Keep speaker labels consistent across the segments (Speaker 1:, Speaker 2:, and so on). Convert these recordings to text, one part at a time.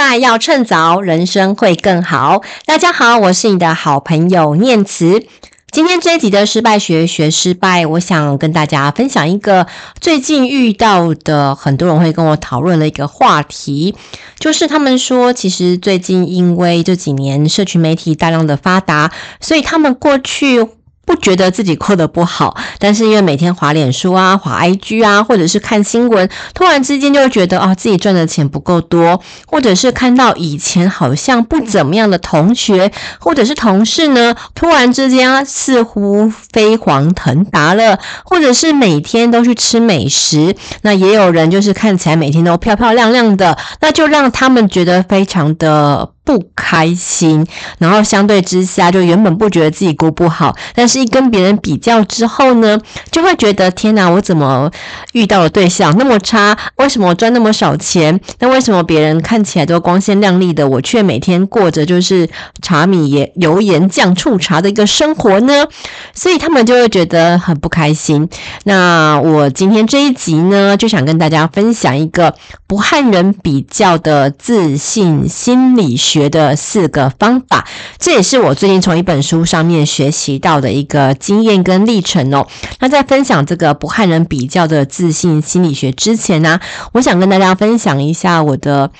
Speaker 1: 败要趁早，人生会更好。大家好，我是你的好朋友念慈。今天这一集的失败学学失败，我想跟大家分享一个最近遇到的很多人会跟我讨论的一个话题，就是他们说，其实最近因为这几年社群媒体大量的发达，所以他们过去。不觉得自己过得不好，但是因为每天滑脸书啊、滑 IG 啊，或者是看新闻，突然之间就会觉得啊，自己赚的钱不够多，或者是看到以前好像不怎么样的同学或者是同事呢，突然之间似乎飞黄腾达了，或者是每天都去吃美食，那也有人就是看起来每天都漂漂亮亮的，那就让他们觉得非常的。不开心，然后相对之下，就原本不觉得自己过不好，但是一跟别人比较之后呢，就会觉得天哪，我怎么遇到的对象那么差？为什么我赚那么少钱？那为什么别人看起来都光鲜亮丽的，我却每天过着就是茶米盐油盐酱醋茶的一个生活呢？所以他们就会觉得很不开心。那我今天这一集呢，就想跟大家分享一个不和人比较的自信心理学。学的四个方法，这也是我最近从一本书上面学习到的一个经验跟历程哦。那在分享这个不和人比较的自信心理学之前呢，我想跟大家分享一下我的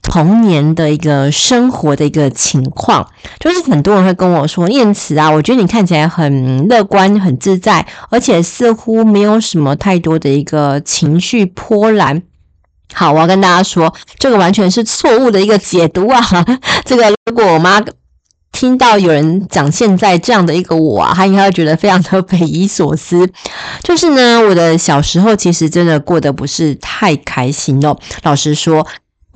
Speaker 1: 童年的一个生活的一个情况。就是很多人会跟我说：“念慈啊，我觉得你看起来很乐观、很自在，而且似乎没有什么太多的一个情绪波澜。”好，我要跟大家说，这个完全是错误的一个解读啊！这个如果我妈听到有人讲现在这样的一个我啊，她应该会觉得非常的匪夷所思。就是呢，我的小时候其实真的过得不是太开心哦。老实说，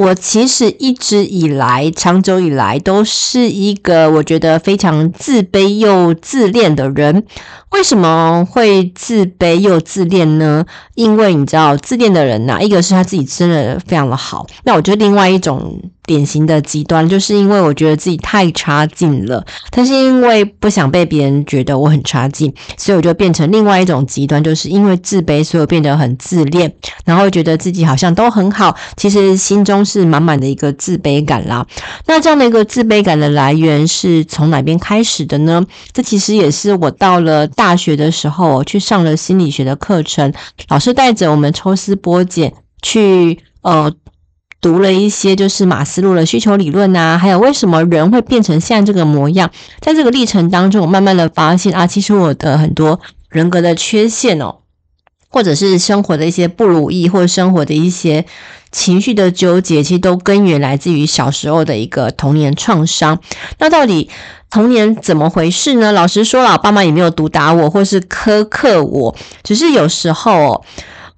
Speaker 1: 我其实一直以来，长久以来都是一个我觉得非常自卑又自恋的人。为什么会自卑又自恋呢？因为你知道，自恋的人呐、一个是他自己真的非常的好，那我觉得另外一种典型的极端，就是因为我觉得自己太差劲了，但是因为不想被别人觉得我很差劲，所以我就变成另外一种极端，就是因为自卑，所以我变得很自恋，然后觉得自己好像都很好，其实心中是满满的一个自卑感啦。那这样的一个自卑感的来源是从哪边开始的呢？这其实也是我到了。大学的时候，去上了心理学的课程，老师带着我们抽丝剥茧去呃读了一些，就是马斯洛的需求理论啊，还有为什么人会变成现在这个模样。在这个历程当中，我慢慢的发现啊，其实我的很多人格的缺陷哦，或者是生活的一些不如意，或者生活的一些情绪的纠结，其实都根源来自于小时候的一个童年创伤。那到底童年怎么回事呢？老实说了，爸妈也没有毒打我，或是苛刻我，只是有时候，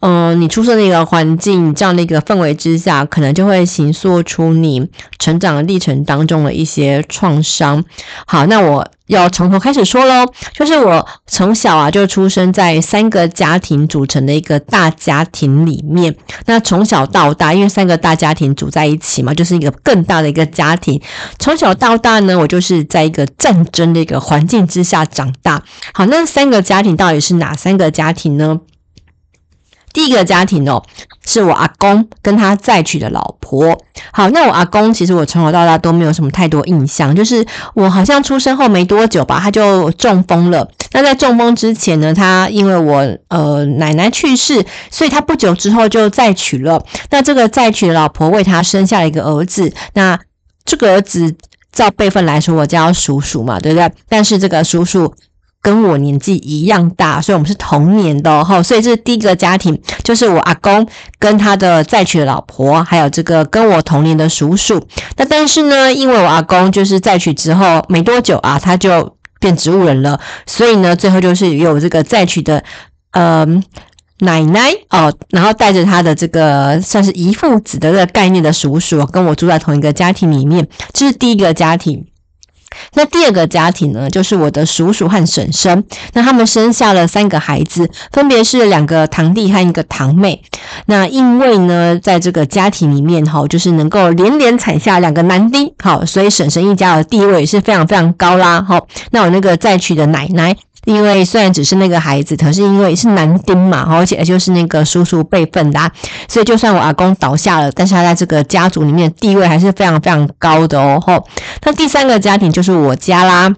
Speaker 1: 嗯、你出生的一个环境，这样的一个氛围之下，可能就会形塑出你成长的历程当中的一些创伤。好，那我。要从头开始说喽，就是我从小啊就出生在三个家庭组成的一个大家庭里面。那从小到大，因为三个大家庭组在一起嘛，就是一个更大的一个家庭。从小到大呢，我就是在一个战争的一个环境之下长大。好，那三个家庭到底是哪三个家庭呢？第一个家庭哦，是我阿公跟他再娶的老婆。好，那我阿公其实我从小到大都没有什么太多印象，就是我好像出生后没多久吧，他就中风了。那在中风之前呢，他因为我呃奶奶去世，所以他不久之后就再娶了。那这个再娶的老婆为他生下了一个儿子。那这个儿子照辈分来说，我叫叔叔嘛，对不对？但是这个叔叔。跟我年纪一样大，所以我们是同年的齁。所以这是第一个家庭，就是我阿公跟他的再娶的老婆，还有这个跟我同年的叔叔。那但是呢，因为我阿公就是再娶之后没多久啊，他就变植物人了，所以呢，最后就是有这个再娶的呃奶奶哦，然后带着他的这个算是遗腹子的这个概念的叔叔，跟我住在同一个家庭里面，这是第一个家庭。那第二个家庭呢，就是我的叔叔和婶婶。那他们生下了三个孩子，分别是两个堂弟和一个堂妹。那因为呢，在这个家庭里面，哈，就是能够连连产下两个男丁，好，所以婶婶一家的地位是非常非常高啦，好。那我那个再娶的奶奶，因为虽然只是那个孩子，可是因为是男丁嘛，而且就是那个叔叔辈分的，所以就算我阿公倒下了，但是他在这个家族里面地位还是非常非常高的哦。吼，那第三个家庭就是我家啦，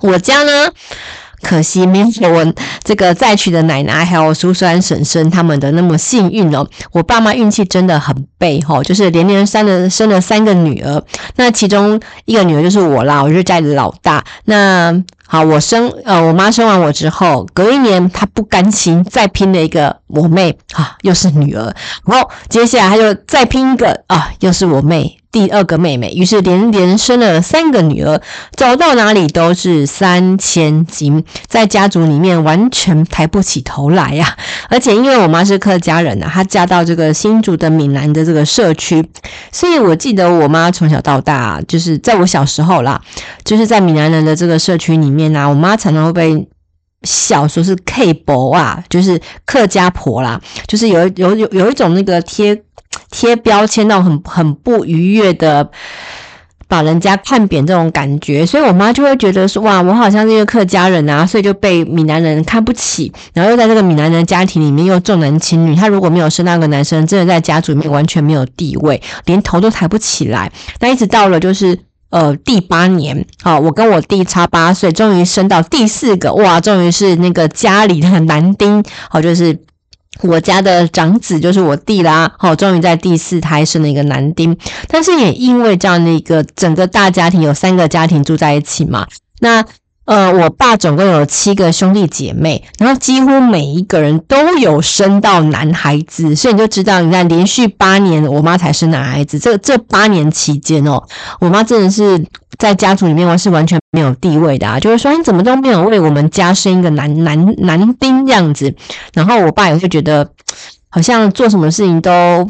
Speaker 1: 我家呢。可惜没有我这个再娶的奶奶还有叔叔婶婶他们的那么幸运哦。我爸妈运气真的很背吼，就是连连生了生了三个女儿，那其中一个女儿就是我啦，我就是家里的老大。那好，我生呃我妈生完我之后，隔一年她不甘心，再拼了一个我妹啊，又是女儿。然后接下来她就再拼一个啊，又是我妹。第二个妹妹，于是连连生了三个女儿，走到哪里都是三千金，在家族里面完全抬不起头来呀、而且因为我妈是客家人呐、啊，她嫁到这个新竹的闽南的这个社区，所以我记得我妈从小到大，就是在我小时候啦，就是在闽南人的这个社区里面啊，我妈常常会被笑说是 K 婆啊，就是客家婆啦，就是有有有有一种那个贴。贴标签那种很很不愉悦的，把人家看扁这种感觉，所以我妈就会觉得说，哇，我好像是一个客家人啊，所以就被闽南人看不起，然后又在这个闽南人家庭里面又重男轻女，她如果没有生那个男生，真的在家族里面完全没有地位，连头都抬不起来。那一直到了就是呃第八年，好，我跟我弟差八岁，终于生到第四个，哇，终于是那个家里的男丁，好，就是。我家的长子就是我弟啦，好，终于在第四胎生了一个男丁，但是也因为这样的一个整个大家庭，有三个家庭住在一起嘛，那。呃，我爸总共有七个兄弟姐妹，然后几乎每一个人都有生到男孩子，所以你就知道，你看连续八年我妈才生男孩子，这这八年期间哦，我妈真的是在家族里面是完全没有地位的啊，就是说你怎么都没有为我们家生一个男男男丁这样子，然后我爸也会觉得好像做什么事情都。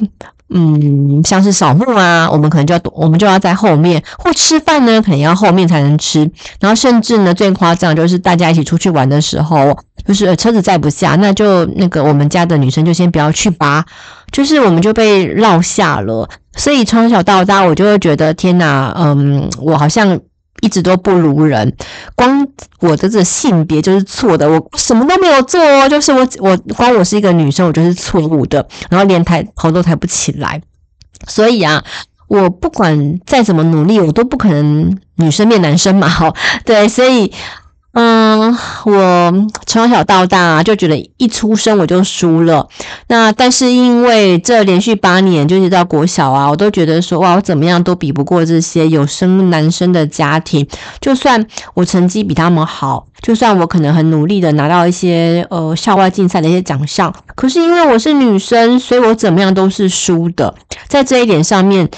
Speaker 1: 嗯，像是扫墓啊，我们可能就要，我们就要在后面，或吃饭呢，可能要后面才能吃。然后甚至呢，最夸张就是大家一起出去玩的时候，就是车子载不下，那就那个我们家的女生就先不要去拔，就是我们就被落下了。所以从小到大，我就会觉得天哪，嗯，我好像。一直都不如人，光我的这性别就是错的，我什么都没有做哦，就是我我光我是一个女生，我就是错误的，然后连抬头都抬不起来，所以啊，我不管再怎么努力，我都不可能女生变男生嘛，哈，对，所以。嗯，我从小到大就觉得一出生我就输了。那但是因为这连续八年，就是到国小啊，我都觉得说哇，我怎么样都比不过这些有生男生的家庭。就算我成绩比他们好，就算我可能很努力的拿到一些呃校外竞赛的一些奖项，可是因为我是女生，所以我怎么样都是输的。在这一点上面。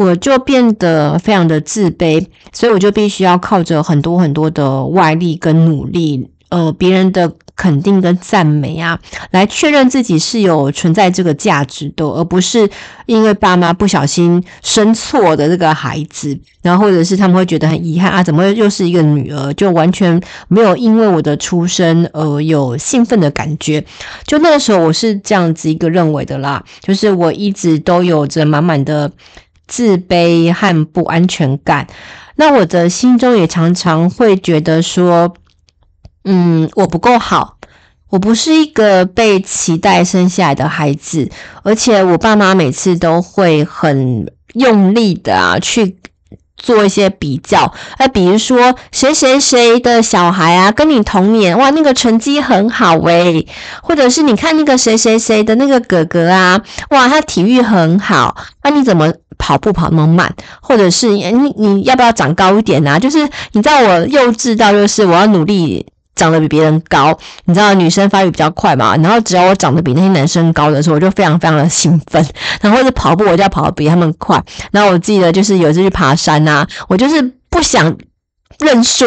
Speaker 1: 我就变得非常的自卑，所以我就必须要靠着很多很多的外力跟努力，呃，别人的肯定跟赞美啊，来确认自己是有存在这个价值的，而不是因为爸妈不小心生错的这个孩子，然后或者是他们会觉得很遗憾啊，怎么又是一个女儿，就完全没有因为我的出生而有兴奋的感觉。就那个时候我是这样子一个认为的啦，就是我一直都有着满满的。自卑和不安全感，那我的心中也常常会觉得说，嗯，我不够好，我不是一个被期待生下来的孩子，而且我爸妈每次都会很用力的啊去。做一些比较，哎，比如说谁谁谁的小孩啊，跟你同年，哇，那个成绩很好诶，或者是你看那个谁谁谁的那个哥哥啊，哇，他体育很好，那你怎么跑步跑那么慢？或者是你你要不要长高一点啊？就是你知道我幼稚到就是我要努力。长得比别人高，你知道女生发育比较快嘛？然后只要我长得比那些男生高的时候，我就非常非常的兴奋。然后或者跑步，我就要跑得比他们快。然后我记得就是有一次去爬山啊，我就是不想认输，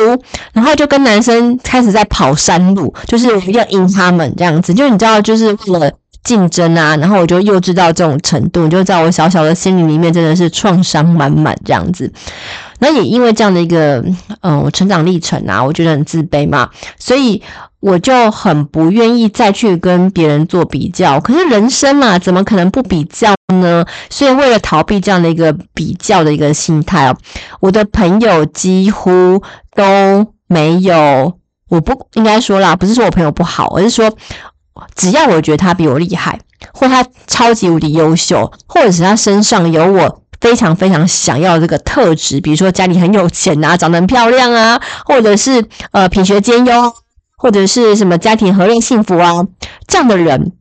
Speaker 1: 然后就跟男生开始在跑山路，就是一定要赢他们这样子。就你知道，就是为了竞争啊。然后我就幼稚到这种程度，就在我小小的心灵里面真的是创伤满满这样子。那也因为这样的一个，嗯，我成长历程啊，我觉得很自卑嘛，所以我就很不愿意再去跟别人做比较。可是人生嘛，怎么可能不比较呢？所以为了逃避这样的一个比较的一个心态哦，我的朋友几乎都没有我不应该说啦，不是说我朋友不好，而是说，只要我觉得他比我厉害，或他超级无敌优秀，或者是他身上有我非常非常想要的这个特质，比如说家里很有钱啊，长得很漂亮啊，或者是呃品学兼优，或者是什么家庭和乐幸福啊，这样的人。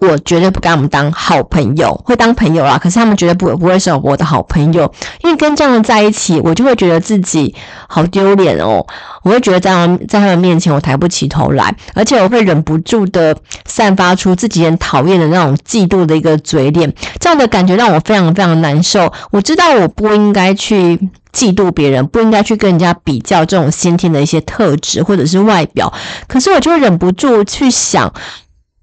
Speaker 1: 我绝对不跟他们当好朋友，会当朋友啦，可是他们绝对不不会是我的好朋友，因为跟这样的在一起，我就会觉得自己好丢脸哦。我会觉得在他们在他们面前我抬不起头来，而且我会忍不住的散发出自己很讨厌的那种嫉妒的一个嘴脸，这样的感觉让我非常非常难受。我知道我不应该去嫉妒别人，不应该去跟人家比较这种先天的一些特质或者是外表，可是我就忍不住去想。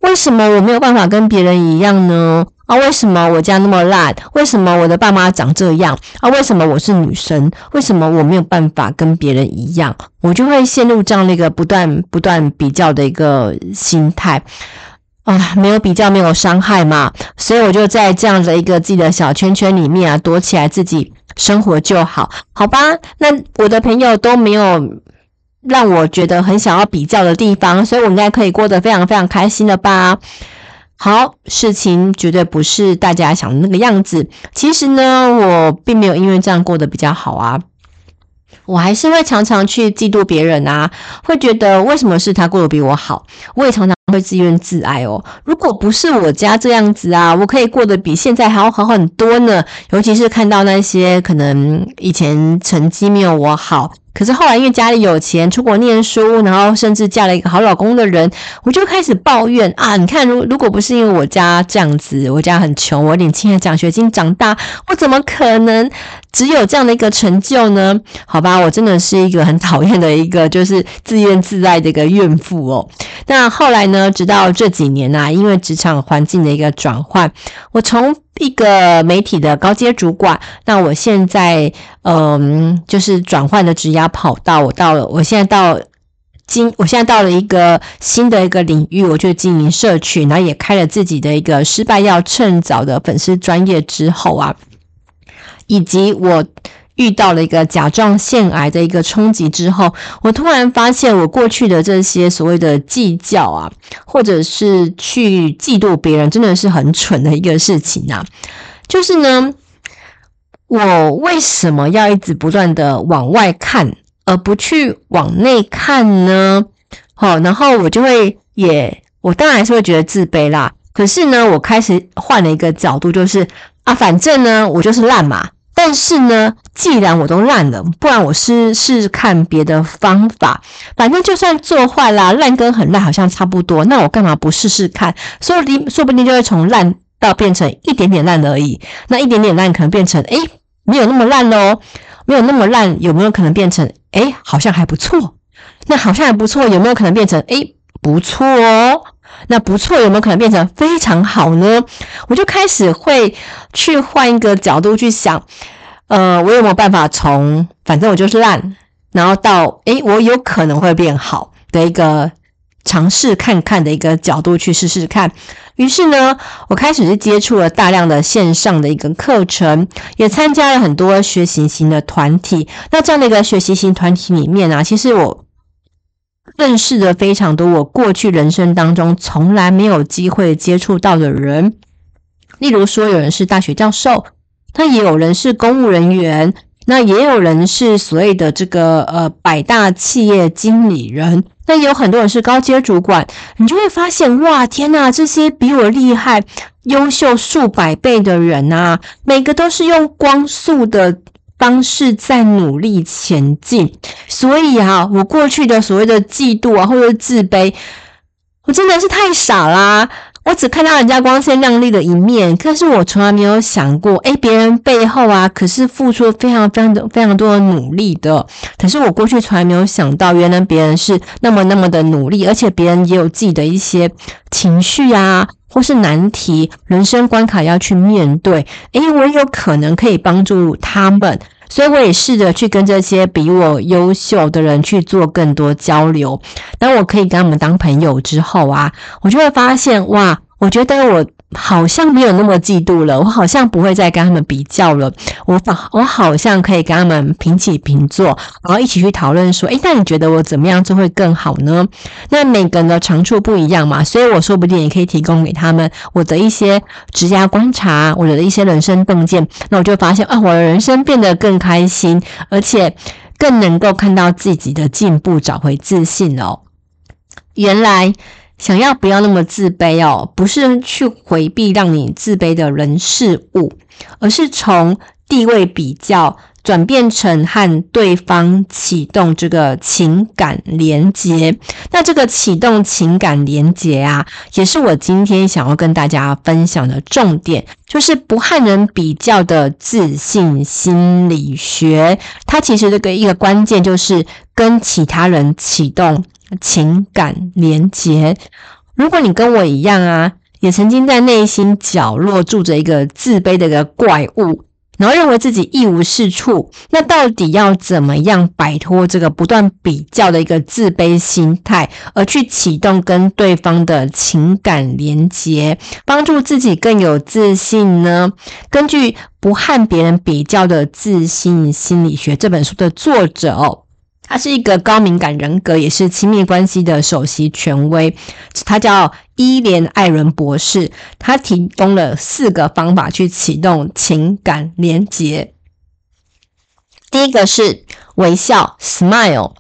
Speaker 1: 为什么我没有办法跟别人一样呢？啊，为什么我家那么烂？为什么我的爸妈长这样？啊，为什么我是女生？为什么我没有办法跟别人一样？我就会陷入这样的一个不断不断比较的一个心态啊，没有比较没有伤害嘛，所以我就在这样的一个自己的小圈圈里面啊，躲起来自己生活就好，好吧？那我的朋友都没有。让我觉得很想要比较的地方，所以我应该可以过得非常非常开心了吧？好，事情绝对不是大家想的那个样子。其实呢，我并没有因为这样过得比较好啊，我还是会常常去嫉妒别人啊，会觉得为什么是他过得比我好？我也常常会自怨自艾哦。如果不是我家这样子啊，我可以过得比现在还要好很多呢。尤其是看到那些可能以前成绩没有我好。可是后来因为家里有钱，出国念书，然后甚至嫁了一个好老公的人，我就开始抱怨啊！你看，如如果不是因为我家这样子，我家很穷，我领青年奖学金长大，我怎么可能只有这样的一个成就呢？好吧，我真的是一个很讨厌的一个就是自怨自艾的一个怨妇哦。那后来呢，直到这几年啊，因为职场环境的一个转换，我从一个媒体的高阶主管，那我现在嗯，就是转换的职涯跑道，我到了，我现在到经，我现在到了一个新的一个领域，我就经营社群，然后也开了自己的一个失败要趁早的粉丝专业之后啊，以及我。遇到了一个甲状腺癌的一个冲击之后，我突然发现我过去的这些所谓的计较啊，或者是去嫉妒别人，真的是很蠢的一个事情啊。就是呢，我为什么要一直不断的往外看，而不去往内看呢？好，然后我就会也，我当然还是会觉得自卑啦。可是呢，我开始换了一个角度，就是啊，反正呢，我就是烂嘛。但是呢，既然我都烂了，不然我试试看别的方法。反正就算做坏啦，烂跟很烂好像差不多，那我干嘛不试试看？说不定说不定就会从烂到变成一点点烂而已。那一点点烂可能变成，诶，没有那么烂哦，没有那么烂，有没有可能变成，诶，好像还不错？那好像还不错，有没有可能变成，诶，不错哦？那不错，有没有可能变成非常好呢？我就开始会去换一个角度去想，呃，我有没有办法从反正我就是烂，然后到诶，我有可能会变好的一个尝试看看的一个角度去试试看。于是呢，我开始是接触了大量的线上的一个课程，也参加了很多学习型的团体。那这样的一个学习型团体里面啊，其实我。认识了非常多我过去人生当中从来没有机会接触到的人，例如说有人是大学教授，那也有人是公务人员，那也有人是所谓的这个呃百大企业经理人，那也有很多人是高阶主管，你就会发现哇天呐，这些比我厉害、优秀数百倍的人啊，每个都是用光速的。方式在努力前进，所以啊，我过去的所谓的嫉妒啊，或者自卑，我真的是太傻啦！我只看到人家光鲜亮丽的一面，可是我从来没有想过，诶，别人背后啊，可是付出了非常非常的非常多的努力的。可是我过去从来没有想到，原来别人是那么那么的努力，而且别人也有自己的一些情绪啊，或是难题、人生关卡要去面对。诶，我有可能可以帮助他们。所以我也试着去跟这些比我优秀的人去做更多交流。当我可以跟他们当朋友之后啊，我就会发现哇，我觉得我好像没有那么嫉妒了，我好像不会再跟他们比较了，我反我好像可以跟他们平起平坐，然后一起去讨论说，诶，那你觉得我怎么样做会更好呢？那每个人的长处不一样嘛，所以我说不定也可以提供给他们我的一些职业观察，我的一些人生洞见，那我就发现啊，我的人生变得更开心，而且更能够看到自己的进步，找回自信哦。原来。想要不要那么自卑哦，不是去回避让你自卑的人事物，而是从地位比较转变成和对方启动这个情感连接。那这个启动情感连接啊，也是我今天想要跟大家分享的重点，就是不和人比较的自信心理学。它其实这个一个关键就是跟其他人启动。情感连结。如果你跟我一样啊，也曾经在内心角落住着一个自卑的一个怪物，然后认为自己一无是处，那到底要怎么样摆脱这个不断比较的一个自卑心态，而去启动跟对方的情感连结，帮助自己更有自信呢？根据《不和别人比较的自信心理学》这本书的作者。他是一个高敏感人格，也是亲密关系的首席权威。他叫伊莲·艾伦博士。他提供了四个方法去启动情感连结。第一个是微笑 （smile）。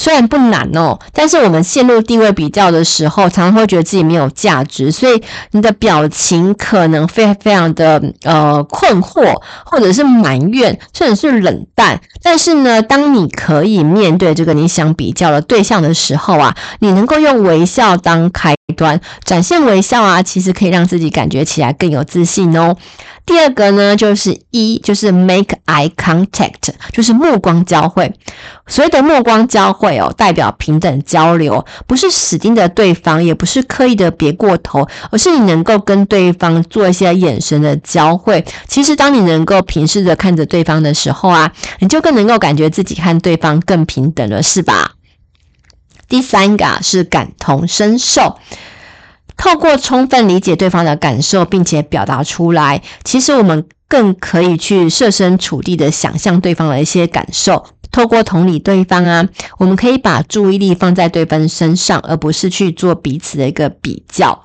Speaker 1: 虽然不难哦，但是我们陷入地位比较的时候，常常会觉得自己没有价值，所以你的表情可能非非常的呃困惑，或者是埋怨，甚至是冷淡。但是呢，当你可以面对这个你想比较的对象的时候啊，你能够用微笑当开端，展现微笑啊，其实可以让自己感觉起来更有自信哦。第二个呢，就是一，就是 make eye contact，就是目光交汇。所谓的目光交汇哦，代表平等交流，不是死盯着对方，也不是刻意的别过头，而是你能够跟对方做一些眼神的交汇。其实，当你能够平视着看着对方的时候啊，你就更能够感觉自己和对方更平等了，是吧？第三个是感同身受。透过充分理解对方的感受，并且表达出来，其实我们更可以去设身处地的想象对方的一些感受。透过同理对方啊，我们可以把注意力放在对方身上，而不是去做彼此的一个比较。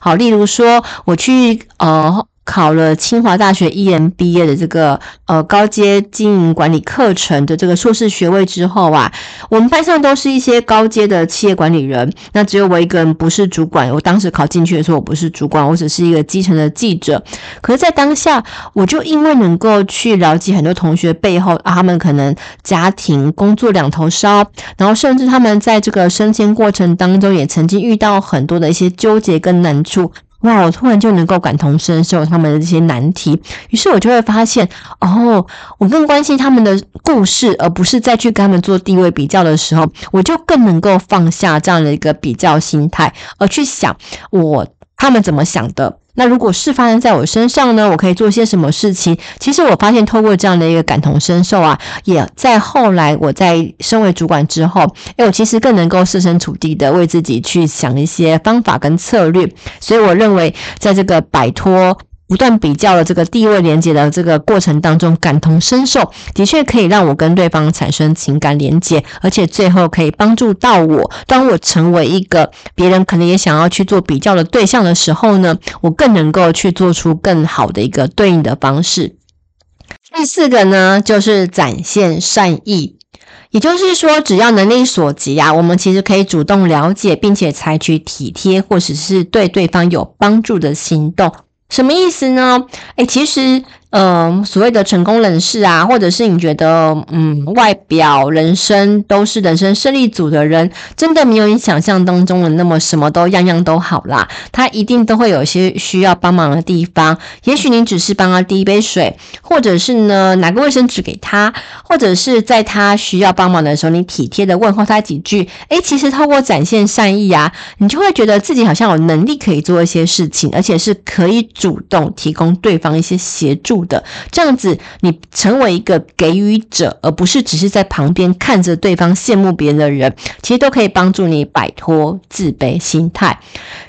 Speaker 1: 好，例如说，我去呃。考了清华大学 EMBA 的这个呃高阶经营管理课程的这个硕士学位之后啊，我们班上都是一些高阶的企业管理人，那只有我一个人不是主管。我当时考进去的时候，我不是主管，我只是一个基层的记者。可是，在当下，我就因为能够去了解很多同学背后，他们可能家庭工作两头烧，然后甚至他们在这个升迁过程当中，也曾经遇到很多的一些纠结跟难处。哇！我突然就能够感同身受他们的这些难题，于是我就会发现，哦，我更关心他们的故事，而不是再去跟他们做地位比较的时候，我就更能够放下这样的一个比较心态，而去想我他们怎么想的。那如果是发生在我身上呢？我可以做些什么事情？其实我发现，透过这样的一个感同身受啊，也在后来我在身为主管之后，哎，我其实更能够设身处地的为自己去想一些方法跟策略。所以我认为，在这个摆脱。不断比较的这个地位连接的这个过程当中，感同身受的确可以让我跟对方产生情感连接，而且最后可以帮助到我。当我成为一个别人可能也想要去做比较的对象的时候呢，我更能够去做出更好的一个对应的方式。第四个呢，就是展现善意，也就是说，只要能力所及啊，我们其实可以主动了解，并且采取体贴或者是对对方有帮助的行动。什么意思呢？诶，其实。嗯，所谓的成功人士啊，或者是你觉得，嗯，外表、人生都是人生胜利组的人，真的没有你想象当中的那么什么都样样都好啦。他一定都会有些需要帮忙的地方。也许你只是帮他递一杯水，或者是呢拿个卫生纸给他，或者是在他需要帮忙的时候，你体贴的问候他几句。诶，其实透过展现善意啊，你就会觉得自己好像有能力可以做一些事情，而且是可以主动提供对方一些协助的。这样子，你成为一个给予者，而不是只是在旁边看着对方羡慕别人的人，其实都可以帮助你摆脱自卑心态。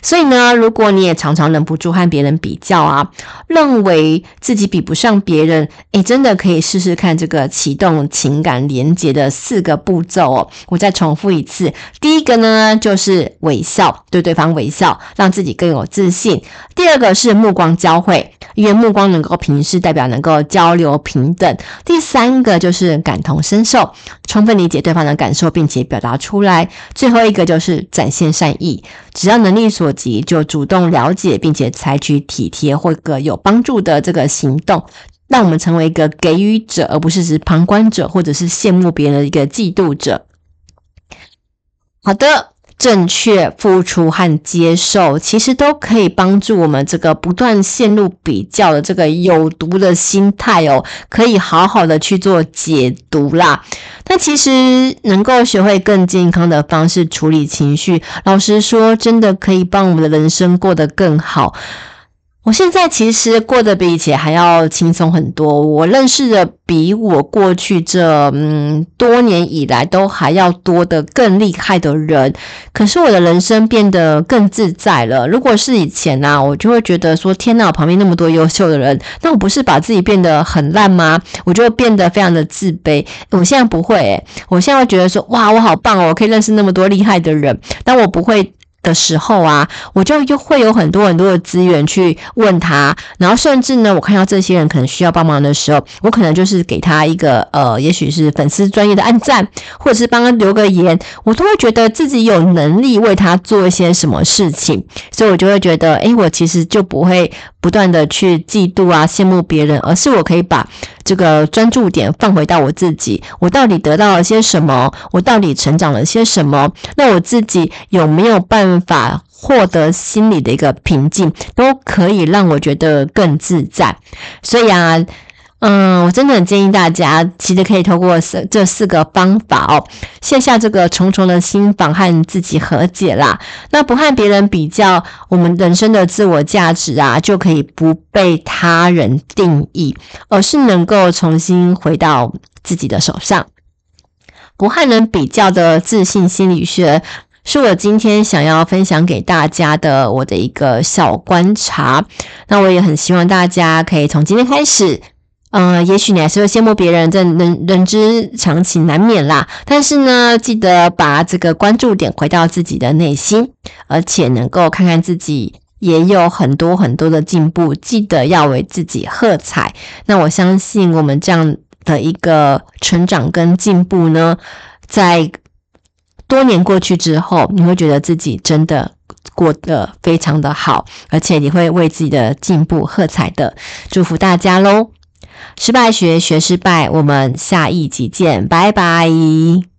Speaker 1: 所以呢，如果你也常常忍不住和别人比较啊，认为自己比不上别人，诶，真的可以试试看这个启动情感连接的四个步骤哦。我再重复一次，第一个呢，就是微笑，对对方微笑，让自己更有自信。第二个是目光交汇，因为目光能够平视，代表能够交流平等。第三个就是感同身受，充分理解对方的感受，并且表达出来。最后一个就是展现善意，只要能力所及，就主动了解，并且采取体贴或个有帮助的这个行动，让我们成为一个给予者，而不是只旁观者，或者是羡慕别人的一个嫉妒者。好的。正确付出和接受，其实都可以帮助我们这个不断陷入比较的这个有毒的心态哦，可以好好的去做解读啦。但其实能够学会更健康的方式处理情绪，老实说，真的可以帮我们的人生过得更好。我现在其实过得比以前还要轻松很多。我认识的比我过去这嗯多年以来都还要多的更厉害的人，可是我的人生变得更自在了。如果是以前呢、啊，我就会觉得说：天哪，我旁边那么多优秀的人，那我不是把自己变得很烂吗？我就会变得非常的自卑。我现在不会、我现在会觉得说：哇，我好棒哦，我可以认识那么多厉害的人，但我不会。的时候啊，我就又会有很多很多的资源去问他，然后甚至呢，我看到这些人可能需要帮忙的时候，我可能就是给他一个呃，也许是粉丝专业的按赞，或者是帮他留个言，我都会觉得自己有能力为他做一些什么事情，所以我就会觉得，诶，我其实就不会不断的去嫉妒啊、羡慕别人，而是我可以把这个专注点放回到我自己，我到底得到了些什么？我到底成长了些什么？那我自己有没有办法获得心理的一个平静，都可以让我觉得更自在。所以啊，嗯，我真的很建议大家，其实可以透过这这四个方法哦，卸下这个重重的心防，和自己和解啦。那不和别人比较，我们人生的自我价值啊，就可以不被他人定义，而是能够重新回到自己的手上。不和人比较的自信心理学。是我今天想要分享给大家的我的一个小观察。那我也很希望大家可以从今天开始，嗯、也许你还是会羡慕别人，这人人之常情难免啦。但是呢，记得把这个关注点回到自己的内心，而且能够看看自己也有很多很多的进步，记得要为自己喝彩。那我相信我们这样的一个成长跟进步呢，在。多年过去之后，你会觉得自己真的过得非常的好，而且你会为自己的进步喝彩的。祝福大家喽！失败学学失败，我们下一集见，拜拜。